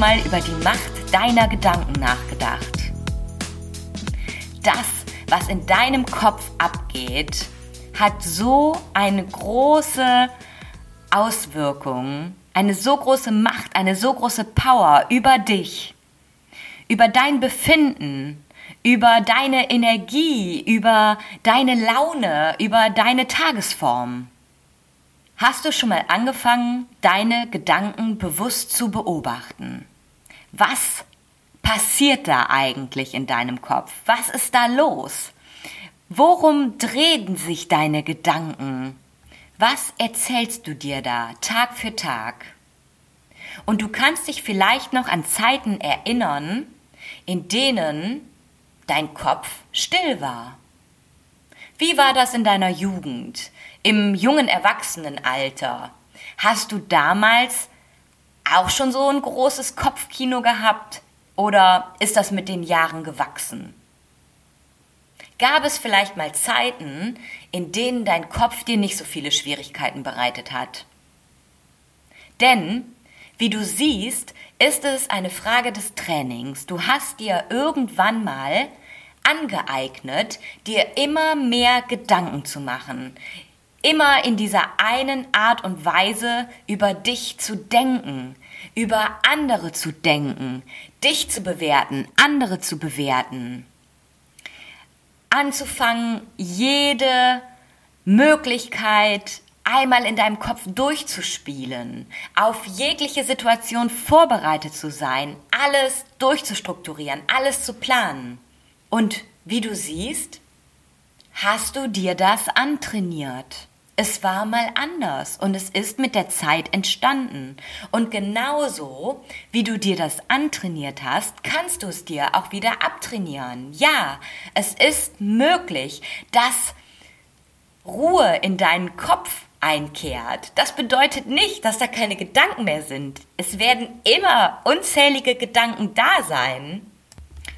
Mal über die Macht deiner Gedanken nachgedacht? Das, was in deinem Kopf abgeht, hat so eine große Auswirkung, eine so große Macht, eine so große Power über dich, über dein Befinden, über deine Energie, über deine Laune, über deine Tagesform. Hast du schon mal angefangen, deine Gedanken bewusst zu beobachten? Was passiert da eigentlich in deinem Kopf? Was ist da los? Worum drehen sich deine Gedanken? Was erzählst du dir da Tag für Tag? Und du kannst dich vielleicht noch an Zeiten erinnern, in denen dein Kopf still war. Wie war das in deiner Jugend? im jungen Erwachsenenalter, hast du damals auch schon so ein großes Kopfkino gehabt oder ist das mit den Jahren gewachsen? Gab es vielleicht mal Zeiten, in denen dein Kopf dir nicht so viele Schwierigkeiten bereitet hat? Denn, wie du siehst, ist es eine Frage des Trainings. Du hast dir irgendwann mal angeeignet, dir immer mehr Gedanken zu machen, immer in dieser einen Art und Weise über dich zu denken, über andere zu denken, dich zu bewerten, andere zu bewerten. Anzufangen, jede Möglichkeit einmal in deinem Kopf durchzuspielen, auf jegliche Situation vorbereitet zu sein, alles durchzustrukturieren, alles zu planen. Und wie du siehst, hast du dir das antrainiert. Es war mal anders und es ist mit der Zeit entstanden. Und genauso wie du dir das antrainiert hast, kannst du es dir auch wieder abtrainieren. Ja, es ist möglich, dass Ruhe in deinen Kopf einkehrt. Das bedeutet nicht, dass da keine Gedanken mehr sind. Es werden immer unzählige Gedanken da sein.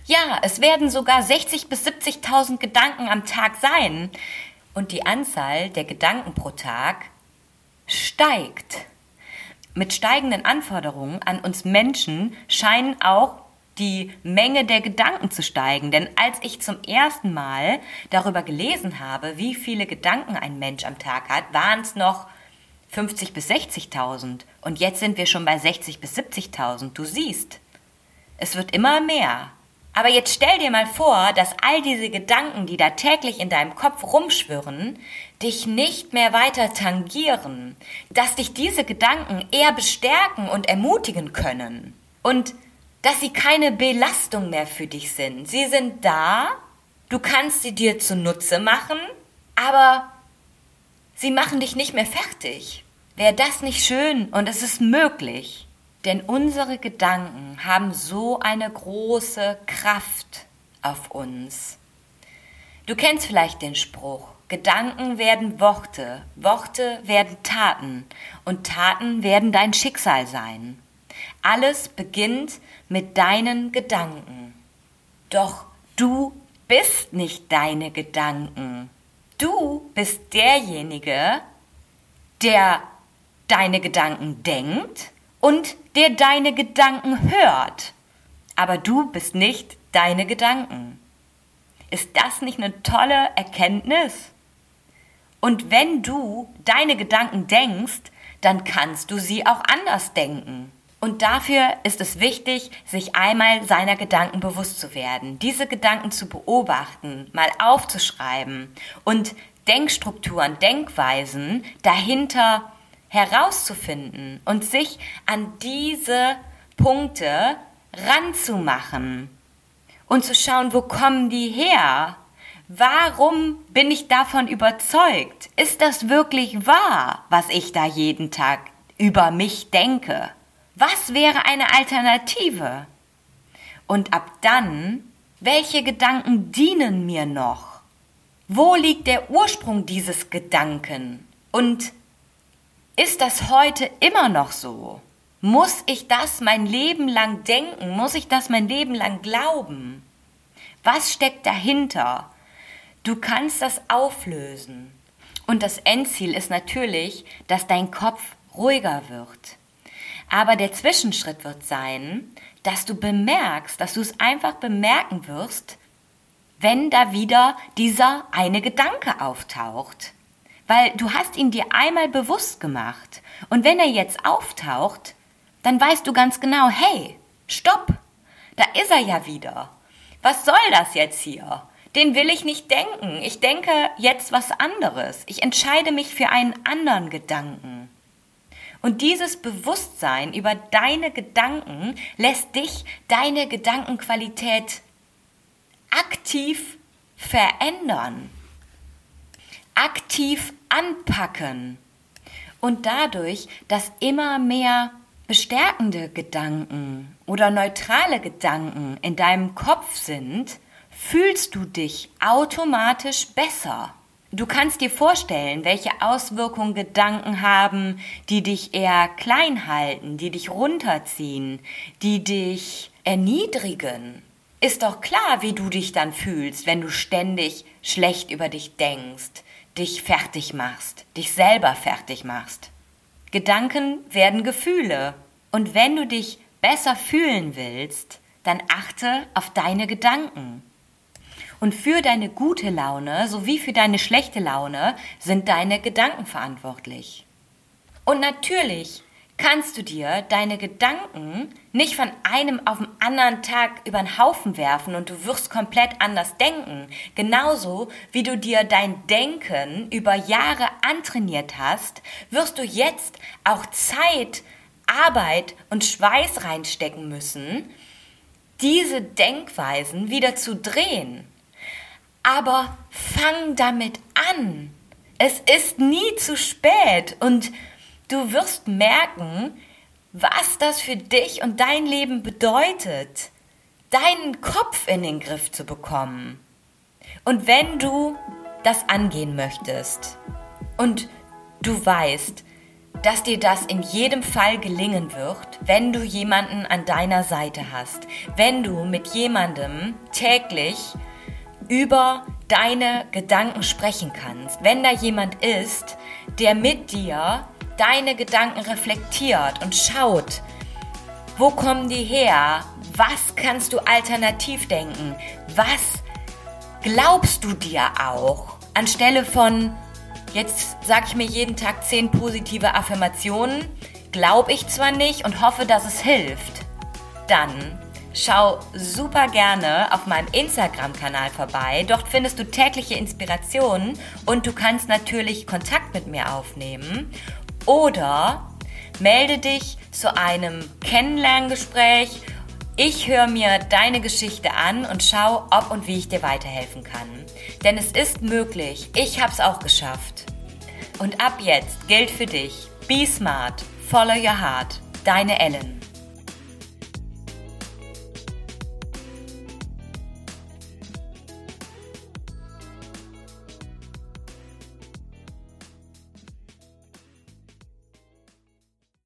Ja, es werden sogar 60 bis 70.000 Gedanken am Tag sein und die Anzahl der Gedanken pro Tag steigt. Mit steigenden Anforderungen an uns Menschen scheinen auch die Menge der Gedanken zu steigen. Denn als ich zum ersten Mal darüber gelesen habe, wie viele Gedanken ein Mensch am Tag hat, waren es noch 50 bis 60.000. Und jetzt sind wir schon bei 60 bis 70.000. Du siehst, es wird immer mehr. Aber jetzt stell dir mal vor, dass all diese Gedanken, die da täglich in deinem Kopf rumschwirren, dich nicht mehr weiter tangieren, dass dich diese Gedanken eher bestärken und ermutigen können und dass sie keine Belastung mehr für dich sind. Sie sind da, du kannst sie dir zunutze machen, aber sie machen dich nicht mehr fertig. Wäre das nicht schön und es ist möglich? Denn unsere Gedanken haben so eine große Kraft auf uns. Du kennst vielleicht den Spruch, Gedanken werden Worte, Worte werden Taten und Taten werden dein Schicksal sein. Alles beginnt mit deinen Gedanken. Doch du bist nicht deine Gedanken. Du bist derjenige, der deine Gedanken denkt und der deine Gedanken hört. Aber du bist nicht deine Gedanken. Ist das nicht eine tolle Erkenntnis? Und wenn du deine Gedanken denkst, dann kannst du sie auch anders denken. Und dafür ist es wichtig, sich einmal seiner Gedanken bewusst zu werden, diese Gedanken zu beobachten, mal aufzuschreiben und Denkstrukturen, Denkweisen dahinter herauszufinden und sich an diese Punkte ranzumachen und zu schauen, wo kommen die her? Warum bin ich davon überzeugt? Ist das wirklich wahr, was ich da jeden Tag über mich denke? Was wäre eine Alternative? Und ab dann, welche Gedanken dienen mir noch? Wo liegt der Ursprung dieses Gedanken? Und ist das heute immer noch so? Muss ich das mein Leben lang denken? Muss ich das mein Leben lang glauben? Was steckt dahinter? Du kannst das auflösen. Und das Endziel ist natürlich, dass dein Kopf ruhiger wird. Aber der Zwischenschritt wird sein, dass du bemerkst, dass du es einfach bemerken wirst, wenn da wieder dieser eine Gedanke auftaucht. Weil du hast ihn dir einmal bewusst gemacht. Und wenn er jetzt auftaucht, dann weißt du ganz genau, hey, stopp, da ist er ja wieder. Was soll das jetzt hier? Den will ich nicht denken. Ich denke jetzt was anderes. Ich entscheide mich für einen anderen Gedanken. Und dieses Bewusstsein über deine Gedanken lässt dich deine Gedankenqualität aktiv verändern, aktiv anpacken und dadurch, dass immer mehr bestärkende Gedanken oder neutrale Gedanken in deinem Kopf sind, fühlst du dich automatisch besser. Du kannst dir vorstellen, welche Auswirkungen Gedanken haben, die dich eher klein halten, die dich runterziehen, die dich erniedrigen. Ist doch klar, wie du dich dann fühlst, wenn du ständig schlecht über dich denkst, dich fertig machst, dich selber fertig machst. Gedanken werden Gefühle. Und wenn du dich besser fühlen willst, dann achte auf deine Gedanken. Und für deine gute Laune sowie für deine schlechte Laune sind deine Gedanken verantwortlich. Und natürlich kannst du dir deine Gedanken nicht von einem auf den anderen Tag über den Haufen werfen und du wirst komplett anders denken. Genauso wie du dir dein Denken über Jahre antrainiert hast, wirst du jetzt auch Zeit, Arbeit und Schweiß reinstecken müssen, diese Denkweisen wieder zu drehen. Aber fang damit an. Es ist nie zu spät und du wirst merken, was das für dich und dein Leben bedeutet, deinen Kopf in den Griff zu bekommen. Und wenn du das angehen möchtest und du weißt, dass dir das in jedem Fall gelingen wird, wenn du jemanden an deiner Seite hast, wenn du mit jemandem täglich über deine Gedanken sprechen kannst. Wenn da jemand ist, der mit dir deine Gedanken reflektiert und schaut, wo kommen die her? Was kannst du alternativ denken? Was glaubst du dir auch? Anstelle von, jetzt sage ich mir jeden Tag zehn positive Affirmationen, glaube ich zwar nicht und hoffe, dass es hilft. Dann Schau super gerne auf meinem Instagram-Kanal vorbei. Dort findest du tägliche Inspirationen und du kannst natürlich Kontakt mit mir aufnehmen. Oder melde dich zu einem Kennenlerngespräch. Ich höre mir deine Geschichte an und schau, ob und wie ich dir weiterhelfen kann. Denn es ist möglich. Ich habe es auch geschafft. Und ab jetzt gilt für dich: Be smart, follow your heart. Deine Ellen.